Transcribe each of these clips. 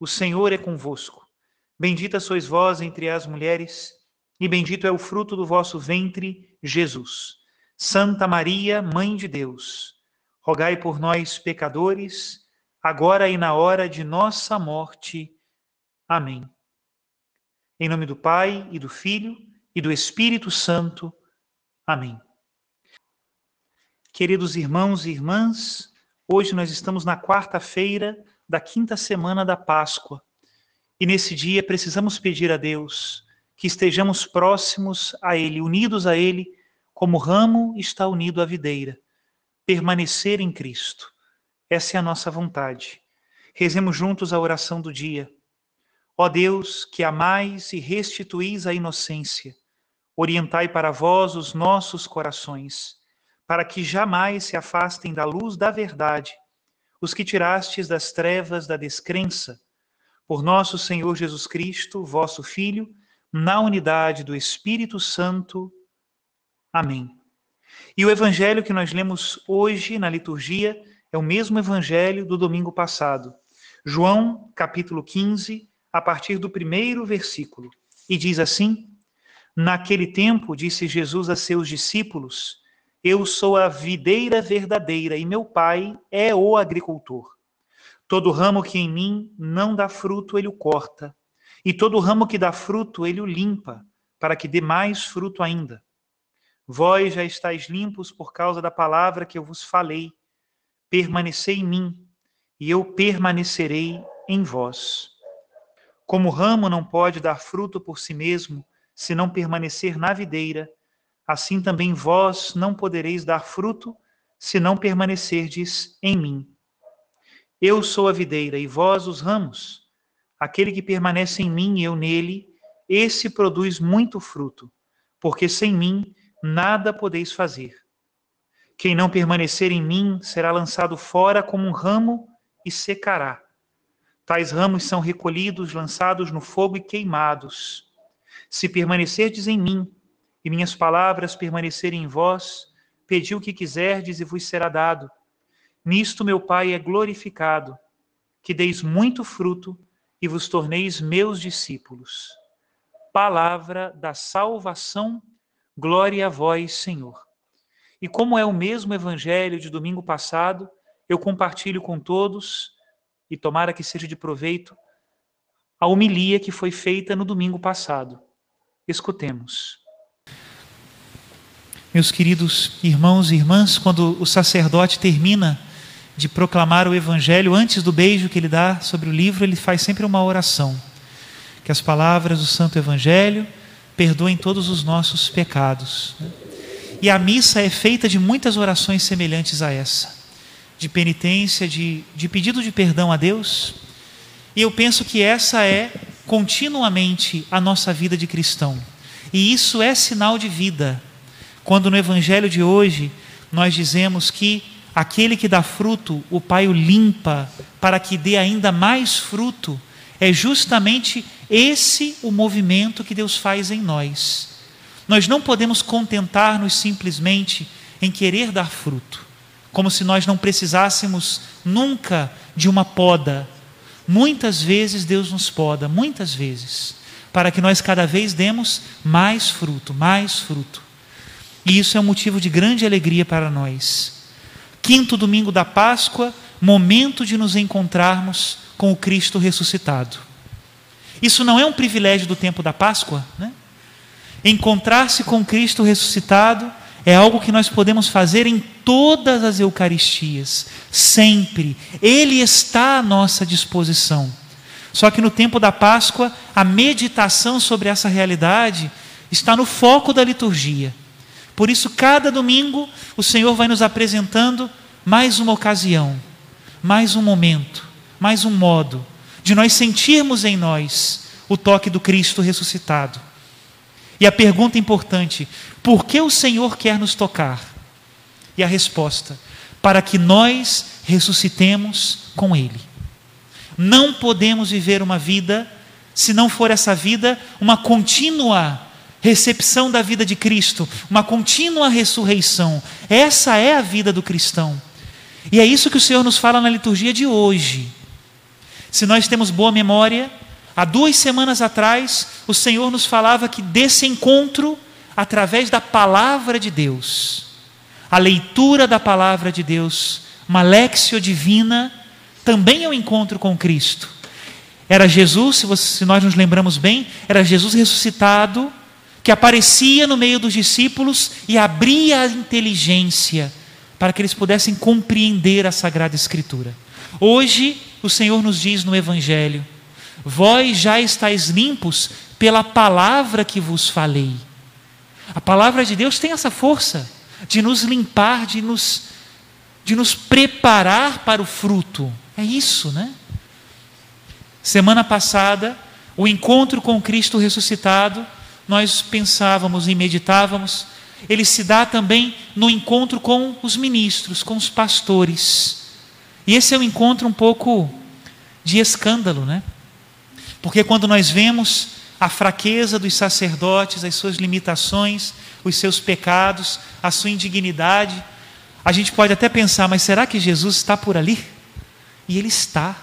o Senhor é convosco. Bendita sois vós entre as mulheres, e bendito é o fruto do vosso ventre, Jesus. Santa Maria, Mãe de Deus, rogai por nós, pecadores, agora e na hora de nossa morte. Amém. Em nome do Pai, e do Filho, e do Espírito Santo. Amém. Queridos irmãos e irmãs, hoje nós estamos na quarta-feira da quinta semana da Páscoa. E nesse dia precisamos pedir a Deus que estejamos próximos a Ele, unidos a Ele, como o ramo está unido à videira. Permanecer em Cristo. Essa é a nossa vontade. Rezemos juntos a oração do dia. Ó Deus, que amais e restituís a inocência, orientai para vós os nossos corações, para que jamais se afastem da luz da verdade os que tirastes das trevas da descrença, por nosso Senhor Jesus Cristo, vosso Filho, na unidade do Espírito Santo. Amém. E o evangelho que nós lemos hoje na liturgia é o mesmo evangelho do domingo passado. João, capítulo 15, a partir do primeiro versículo. E diz assim: Naquele tempo, disse Jesus a seus discípulos: eu sou a videira verdadeira e meu pai é o agricultor. Todo ramo que em mim não dá fruto, ele o corta, e todo ramo que dá fruto, ele o limpa, para que dê mais fruto ainda. Vós já estáis limpos por causa da palavra que eu vos falei. Permanecei em mim, e eu permanecerei em vós. Como o ramo não pode dar fruto por si mesmo, se não permanecer na videira, assim também vós não podereis dar fruto se não permanecerdes em mim. Eu sou a videira e vós os ramos. Aquele que permanece em mim e eu nele, esse produz muito fruto, porque sem mim nada podeis fazer. Quem não permanecer em mim será lançado fora como um ramo e secará. Tais ramos são recolhidos, lançados no fogo e queimados. Se permanecerdes em mim e minhas palavras permanecerem em vós, pedi o que quiserdes e vos será dado. Nisto meu Pai é glorificado, que deis muito fruto e vos torneis meus discípulos. Palavra da salvação, glória a vós, Senhor. E como é o mesmo evangelho de domingo passado, eu compartilho com todos, e tomara que seja de proveito, a homilia que foi feita no domingo passado. Escutemos. Meus queridos irmãos e irmãs, quando o sacerdote termina de proclamar o evangelho, antes do beijo que ele dá sobre o livro, ele faz sempre uma oração. Que as palavras do santo evangelho perdoem todos os nossos pecados. E a missa é feita de muitas orações semelhantes a essa, de penitência, de, de pedido de perdão a Deus. E eu penso que essa é continuamente a nossa vida de cristão. E isso é sinal de vida quando no evangelho de hoje nós dizemos que aquele que dá fruto, o Pai o limpa para que dê ainda mais fruto, é justamente esse o movimento que Deus faz em nós. Nós não podemos contentar-nos simplesmente em querer dar fruto, como se nós não precisássemos nunca de uma poda. Muitas vezes Deus nos poda, muitas vezes, para que nós cada vez demos mais fruto, mais fruto. E isso é um motivo de grande alegria para nós. Quinto domingo da Páscoa, momento de nos encontrarmos com o Cristo ressuscitado. Isso não é um privilégio do tempo da Páscoa, né? Encontrar-se com Cristo ressuscitado é algo que nós podemos fazer em todas as Eucaristias, sempre. Ele está à nossa disposição. Só que no tempo da Páscoa, a meditação sobre essa realidade está no foco da liturgia. Por isso, cada domingo, o Senhor vai nos apresentando mais uma ocasião, mais um momento, mais um modo de nós sentirmos em nós o toque do Cristo ressuscitado. E a pergunta importante: por que o Senhor quer nos tocar? E a resposta: para que nós ressuscitemos com Ele. Não podemos viver uma vida, se não for essa vida, uma contínua recepção da vida de Cristo, uma contínua ressurreição. Essa é a vida do cristão. E é isso que o Senhor nos fala na liturgia de hoje. Se nós temos boa memória, há duas semanas atrás, o Senhor nos falava que desse encontro, através da palavra de Deus, a leitura da palavra de Deus, uma lexio divina, também é o um encontro com Cristo. Era Jesus, se, nós nos lembramos bem, era Jesus ressuscitado, que aparecia no meio dos discípulos e abria a inteligência para que eles pudessem compreender a Sagrada Escritura. Hoje, o Senhor nos diz no Evangelho: Vós já estáis limpos pela palavra que vos falei. A palavra de Deus tem essa força de nos limpar, de nos, de nos preparar para o fruto. É isso, né? Semana passada, o encontro com Cristo ressuscitado nós pensávamos e meditávamos, ele se dá também no encontro com os ministros, com os pastores. E esse é um encontro um pouco de escândalo, né? Porque quando nós vemos a fraqueza dos sacerdotes, as suas limitações, os seus pecados, a sua indignidade, a gente pode até pensar, mas será que Jesus está por ali? E ele está.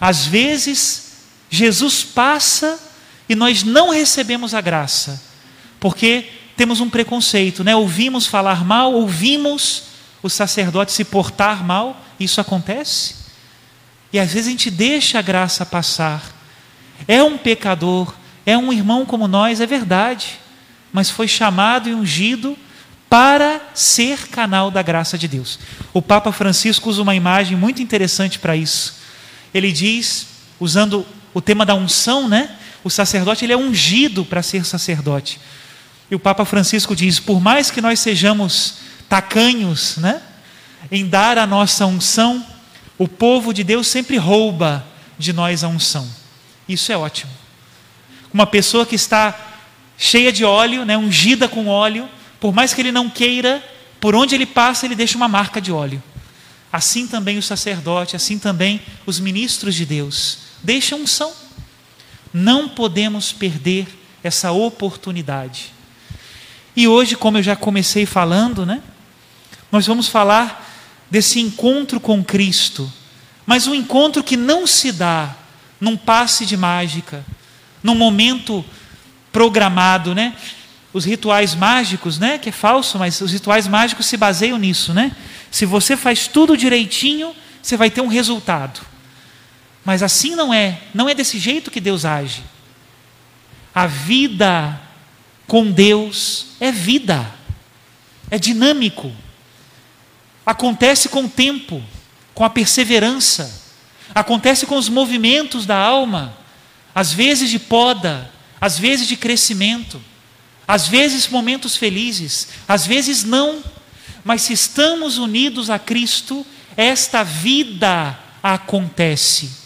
Às vezes, Jesus passa e nós não recebemos a graça, porque temos um preconceito, né? Ouvimos falar mal, ouvimos o sacerdote se portar mal, isso acontece. E às vezes a gente deixa a graça passar. É um pecador, é um irmão como nós, é verdade, mas foi chamado e ungido para ser canal da graça de Deus. O Papa Francisco usa uma imagem muito interessante para isso. Ele diz, usando o tema da unção, né? O sacerdote ele é ungido para ser sacerdote. E o Papa Francisco diz: por mais que nós sejamos tacanhos, né, em dar a nossa unção, o povo de Deus sempre rouba de nós a unção. Isso é ótimo. Uma pessoa que está cheia de óleo, né, ungida com óleo, por mais que ele não queira, por onde ele passa, ele deixa uma marca de óleo. Assim também o sacerdote, assim também os ministros de Deus deixam unção. Não podemos perder essa oportunidade. E hoje, como eu já comecei falando, né? Nós vamos falar desse encontro com Cristo, mas um encontro que não se dá num passe de mágica, num momento programado, né? Os rituais mágicos, né? Que é falso, mas os rituais mágicos se baseiam nisso, né? Se você faz tudo direitinho, você vai ter um resultado. Mas assim não é, não é desse jeito que Deus age. A vida com Deus é vida, é dinâmico, acontece com o tempo, com a perseverança, acontece com os movimentos da alma, às vezes de poda, às vezes de crescimento, às vezes momentos felizes, às vezes não, mas se estamos unidos a Cristo, esta vida acontece.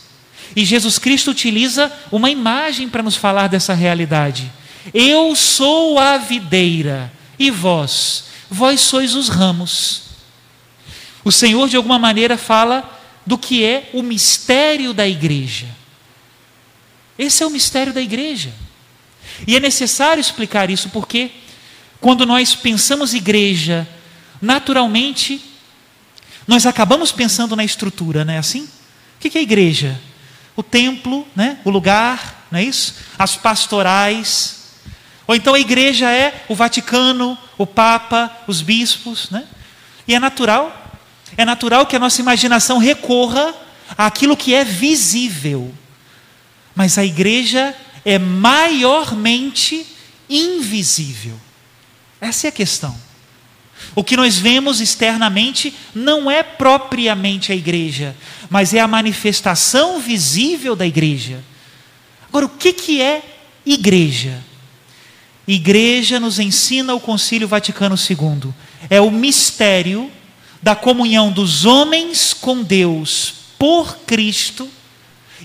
E Jesus Cristo utiliza uma imagem para nos falar dessa realidade. Eu sou a videira, e vós, vós sois os ramos. O Senhor, de alguma maneira, fala do que é o mistério da igreja. Esse é o mistério da igreja. E é necessário explicar isso porque, quando nós pensamos igreja, naturalmente, nós acabamos pensando na estrutura, não é assim? O que é igreja? O templo, né? o lugar, não é isso? As pastorais. Ou então a igreja é o Vaticano, o Papa, os bispos. Né? E é natural, é natural que a nossa imaginação recorra àquilo que é visível. mas a igreja é maiormente invisível. Essa é a questão. O que nós vemos externamente não é propriamente a igreja, mas é a manifestação visível da igreja. Agora, o que, que é igreja? Igreja nos ensina o Concílio Vaticano II. É o mistério da comunhão dos homens com Deus por Cristo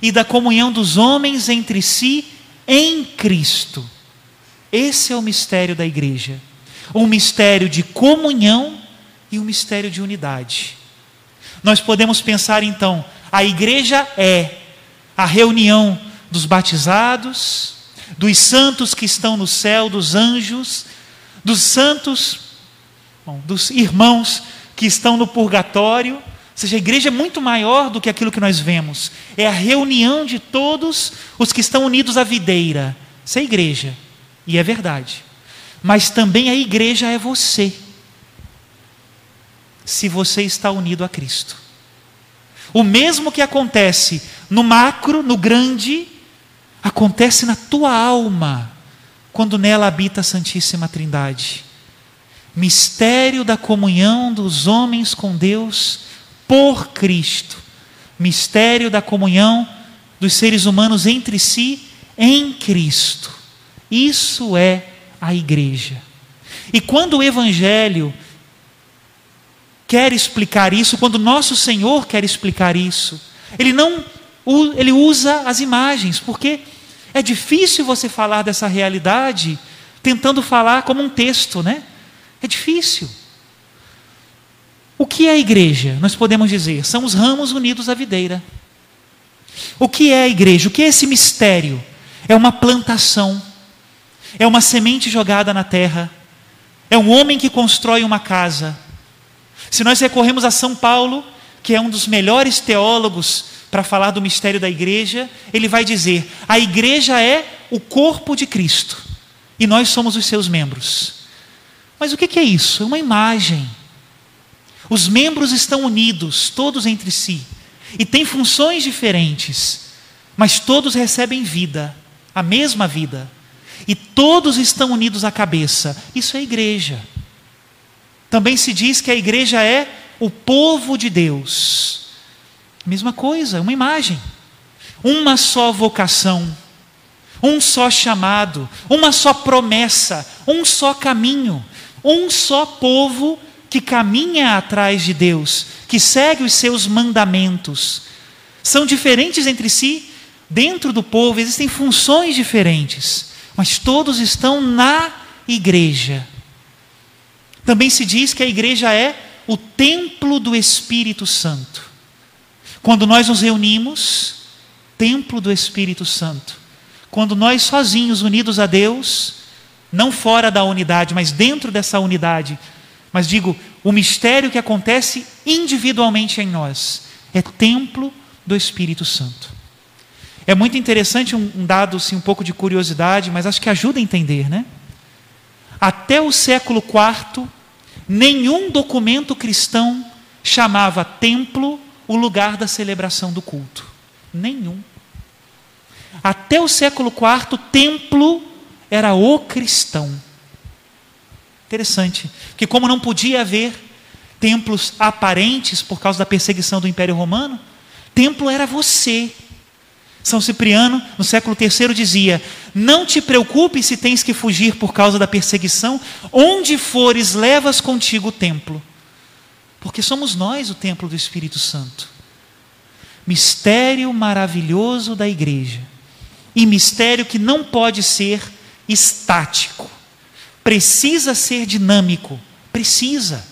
e da comunhão dos homens entre si em Cristo. Esse é o mistério da igreja. Um mistério de comunhão e um mistério de unidade. Nós podemos pensar então, a igreja é a reunião dos batizados, dos santos que estão no céu, dos anjos, dos santos, bom, dos irmãos que estão no purgatório. Ou seja, a igreja é muito maior do que aquilo que nós vemos. É a reunião de todos os que estão unidos à videira. Isso é igreja. E é verdade. Mas também a igreja é você. Se você está unido a Cristo. O mesmo que acontece no macro, no grande, acontece na tua alma, quando nela habita a Santíssima Trindade. Mistério da comunhão dos homens com Deus por Cristo. Mistério da comunhão dos seres humanos entre si em Cristo. Isso é a igreja. E quando o Evangelho quer explicar isso, quando nosso Senhor quer explicar isso, ele não ele usa as imagens, porque é difícil você falar dessa realidade tentando falar como um texto, né? É difícil. O que é a igreja? Nós podemos dizer, são os ramos unidos à videira. O que é a igreja? O que é esse mistério? É uma plantação, é uma semente jogada na terra, é um homem que constrói uma casa. Se nós recorremos a São Paulo, que é um dos melhores teólogos para falar do mistério da igreja, ele vai dizer: a igreja é o corpo de Cristo e nós somos os seus membros. Mas o que é isso? É uma imagem. Os membros estão unidos, todos entre si, e têm funções diferentes, mas todos recebem vida, a mesma vida, e todos estão unidos à cabeça. Isso é igreja. Também se diz que a igreja é o povo de Deus. Mesma coisa, uma imagem. Uma só vocação, um só chamado, uma só promessa, um só caminho, um só povo que caminha atrás de Deus, que segue os seus mandamentos. São diferentes entre si, dentro do povo existem funções diferentes, mas todos estão na igreja. Também se diz que a igreja é o templo do Espírito Santo. Quando nós nos reunimos, templo do Espírito Santo. Quando nós sozinhos, unidos a Deus, não fora da unidade, mas dentro dessa unidade, mas digo, o mistério que acontece individualmente em nós, é templo do Espírito Santo. É muito interessante um, dado, assim, um pouco de curiosidade, mas acho que ajuda a entender, né? Até o século IV, nenhum documento cristão chamava templo o lugar da celebração do culto. Nenhum. Até o século IV, templo era o cristão. Interessante, que como não podia haver templos aparentes por causa da perseguição do Império Romano, templo era você. São Cipriano, no século III, dizia: Não te preocupes se tens que fugir por causa da perseguição, onde fores, levas contigo o templo porque somos nós o templo do Espírito Santo. Mistério maravilhoso da igreja. E mistério que não pode ser estático. Precisa ser dinâmico. Precisa.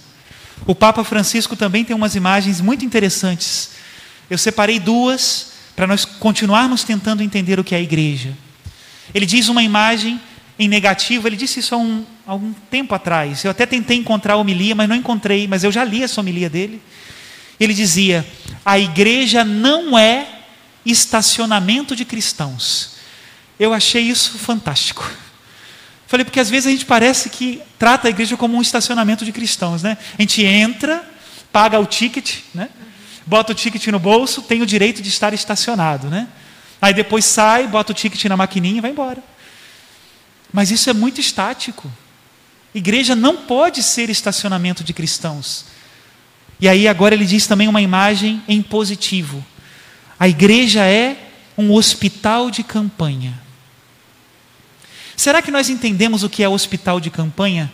O Papa Francisco também tem umas imagens muito interessantes. Eu separei duas para nós continuarmos tentando entender o que é a igreja. Ele diz uma imagem em negativo, ele disse isso há um, há um tempo atrás. Eu até tentei encontrar a homilia, mas não encontrei, mas eu já li essa homilia dele. Ele dizia: a igreja não é estacionamento de cristãos. Eu achei isso fantástico. Falei, porque às vezes a gente parece que trata a igreja como um estacionamento de cristãos, né? A gente entra, paga o ticket, né? Bota o ticket no bolso, tem o direito de estar estacionado, né? Aí depois sai, bota o ticket na maquininha e vai embora. Mas isso é muito estático. Igreja não pode ser estacionamento de cristãos. E aí agora ele diz também uma imagem em positivo. A igreja é um hospital de campanha. Será que nós entendemos o que é hospital de campanha?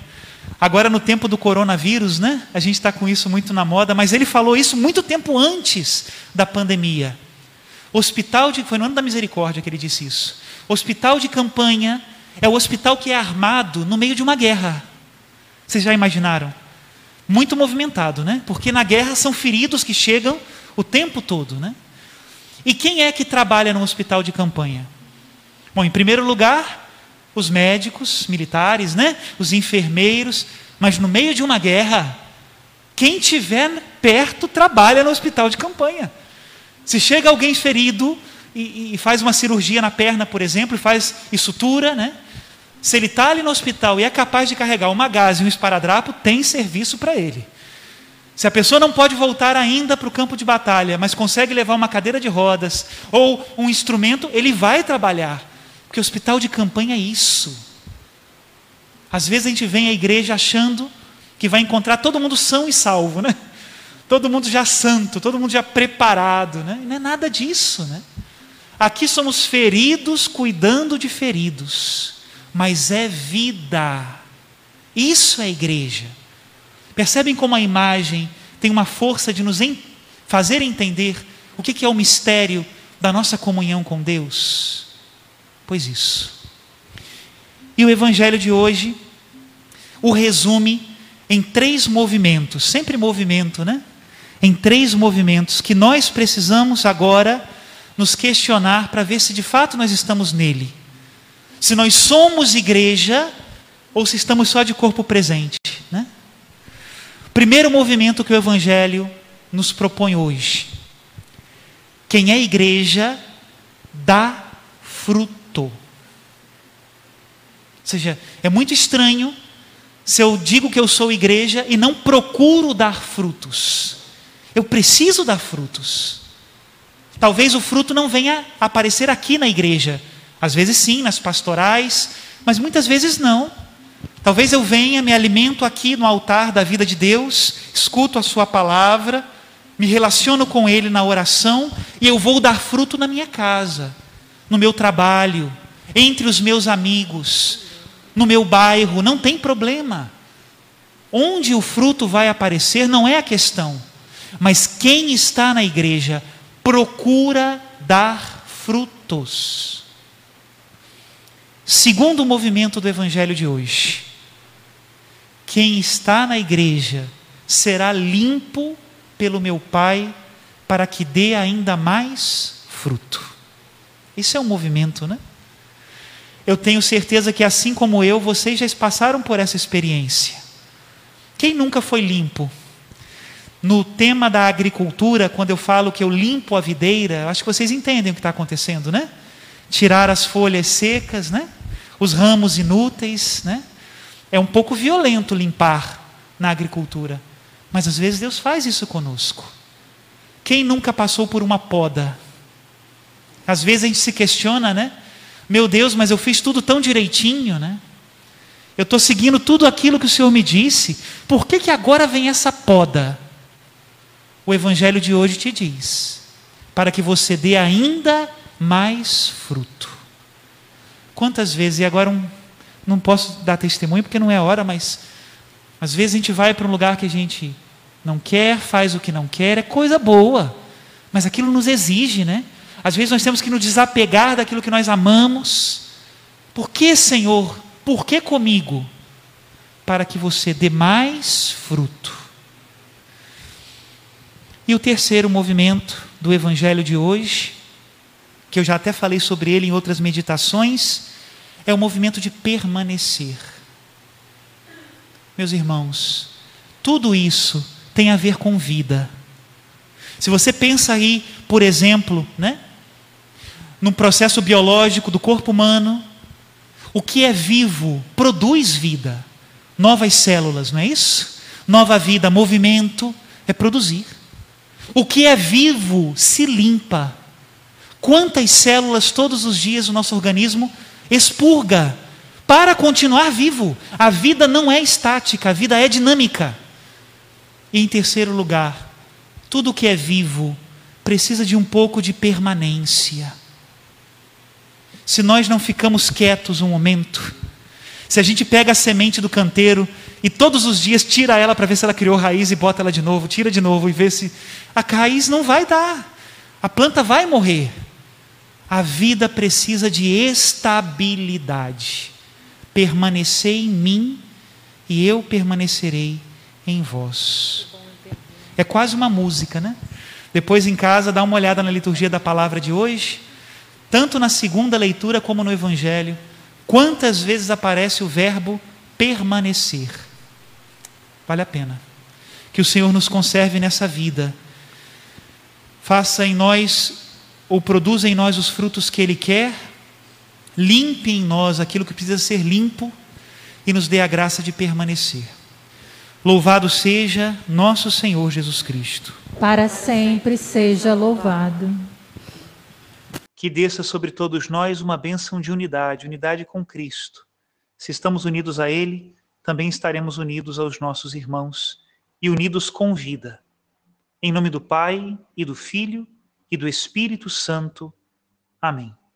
Agora, no tempo do coronavírus, né? A gente está com isso muito na moda, mas ele falou isso muito tempo antes da pandemia. Hospital de. Foi no ano da misericórdia que ele disse isso. Hospital de campanha é o hospital que é armado no meio de uma guerra. Vocês já imaginaram? Muito movimentado, né? Porque na guerra são feridos que chegam o tempo todo, né? E quem é que trabalha no hospital de campanha? Bom, em primeiro lugar, os médicos, militares, né? Os enfermeiros, mas no meio de uma guerra, quem tiver perto trabalha no hospital de campanha. Se chega alguém ferido e, e faz uma cirurgia na perna, por exemplo, e faz e sutura, né? Se ele está ali no hospital e é capaz de carregar uma gás e um esparadrapo, tem serviço para ele. Se a pessoa não pode voltar ainda para o campo de batalha, mas consegue levar uma cadeira de rodas ou um instrumento, ele vai trabalhar. Porque hospital de campanha é isso. Às vezes a gente vem à igreja achando que vai encontrar todo mundo são e salvo, né? Todo mundo já santo, todo mundo já preparado, né? Não é nada disso, né? Aqui somos feridos cuidando de feridos, mas é vida. Isso é igreja. Percebem como a imagem tem uma força de nos fazer entender o que é o mistério da nossa comunhão com Deus? Pois isso. E o Evangelho de hoje o resume em três movimentos, sempre movimento, né? Em três movimentos que nós precisamos agora nos questionar para ver se de fato nós estamos nele. Se nós somos igreja ou se estamos só de corpo presente, né? Primeiro movimento que o Evangelho nos propõe hoje. Quem é igreja dá fruto. Ou seja, é muito estranho se eu digo que eu sou igreja e não procuro dar frutos. Eu preciso dar frutos. Talvez o fruto não venha aparecer aqui na igreja. Às vezes sim, nas pastorais, mas muitas vezes não. Talvez eu venha, me alimento aqui no altar da vida de Deus, escuto a Sua palavra, me relaciono com Ele na oração e eu vou dar fruto na minha casa, no meu trabalho, entre os meus amigos, no meu bairro, não tem problema. Onde o fruto vai aparecer não é a questão, mas quem está na igreja procura dar frutos. Segundo movimento do Evangelho de hoje, quem está na igreja será limpo pelo meu Pai para que dê ainda mais fruto. Isso é um movimento, né? Eu tenho certeza que assim como eu, vocês já passaram por essa experiência. Quem nunca foi limpo? No tema da agricultura, quando eu falo que eu limpo a videira, acho que vocês entendem o que está acontecendo, né? Tirar as folhas secas, né? Os ramos inúteis, né? É um pouco violento limpar na agricultura, mas às vezes Deus faz isso conosco. Quem nunca passou por uma poda? Às vezes a gente se questiona, né? Meu Deus, mas eu fiz tudo tão direitinho, né? Eu estou seguindo tudo aquilo que o Senhor me disse, por que, que agora vem essa poda? O Evangelho de hoje te diz, para que você dê ainda mais fruto. Quantas vezes, e agora um, não posso dar testemunho porque não é hora, mas às vezes a gente vai para um lugar que a gente não quer, faz o que não quer, é coisa boa, mas aquilo nos exige, né? Às vezes nós temos que nos desapegar daquilo que nós amamos. Por que, Senhor? Por que comigo? Para que você dê mais fruto. E o terceiro movimento do Evangelho de hoje, que eu já até falei sobre ele em outras meditações, é o movimento de permanecer. Meus irmãos, tudo isso tem a ver com vida. Se você pensa aí, por exemplo, né, no processo biológico do corpo humano, o que é vivo produz vida, novas células, não é isso? Nova vida, movimento, é produzir. O que é vivo se limpa. quantas células todos os dias o nosso organismo expurga para continuar vivo. A vida não é estática, a vida é dinâmica. E em terceiro lugar, tudo que é vivo precisa de um pouco de permanência. Se nós não ficamos quietos um momento, se a gente pega a semente do canteiro e todos os dias tira ela para ver se ela criou raiz e bota ela de novo, tira de novo e vê se a raiz não vai dar, a planta vai morrer. A vida precisa de estabilidade. Permanecer em mim e eu permanecerei em vós. É quase uma música, né? Depois em casa, dá uma olhada na liturgia da palavra de hoje, tanto na segunda leitura como no Evangelho. Quantas vezes aparece o verbo permanecer? Vale a pena. Que o Senhor nos conserve nessa vida. Faça em nós, ou produza em nós os frutos que Ele quer, limpe em nós aquilo que precisa ser limpo e nos dê a graça de permanecer. Louvado seja nosso Senhor Jesus Cristo. Para sempre seja louvado. Que desça sobre todos nós uma bênção de unidade, unidade com Cristo. Se estamos unidos a Ele, também estaremos unidos aos nossos irmãos e unidos com vida. Em nome do Pai, e do Filho, e do Espírito Santo. Amém.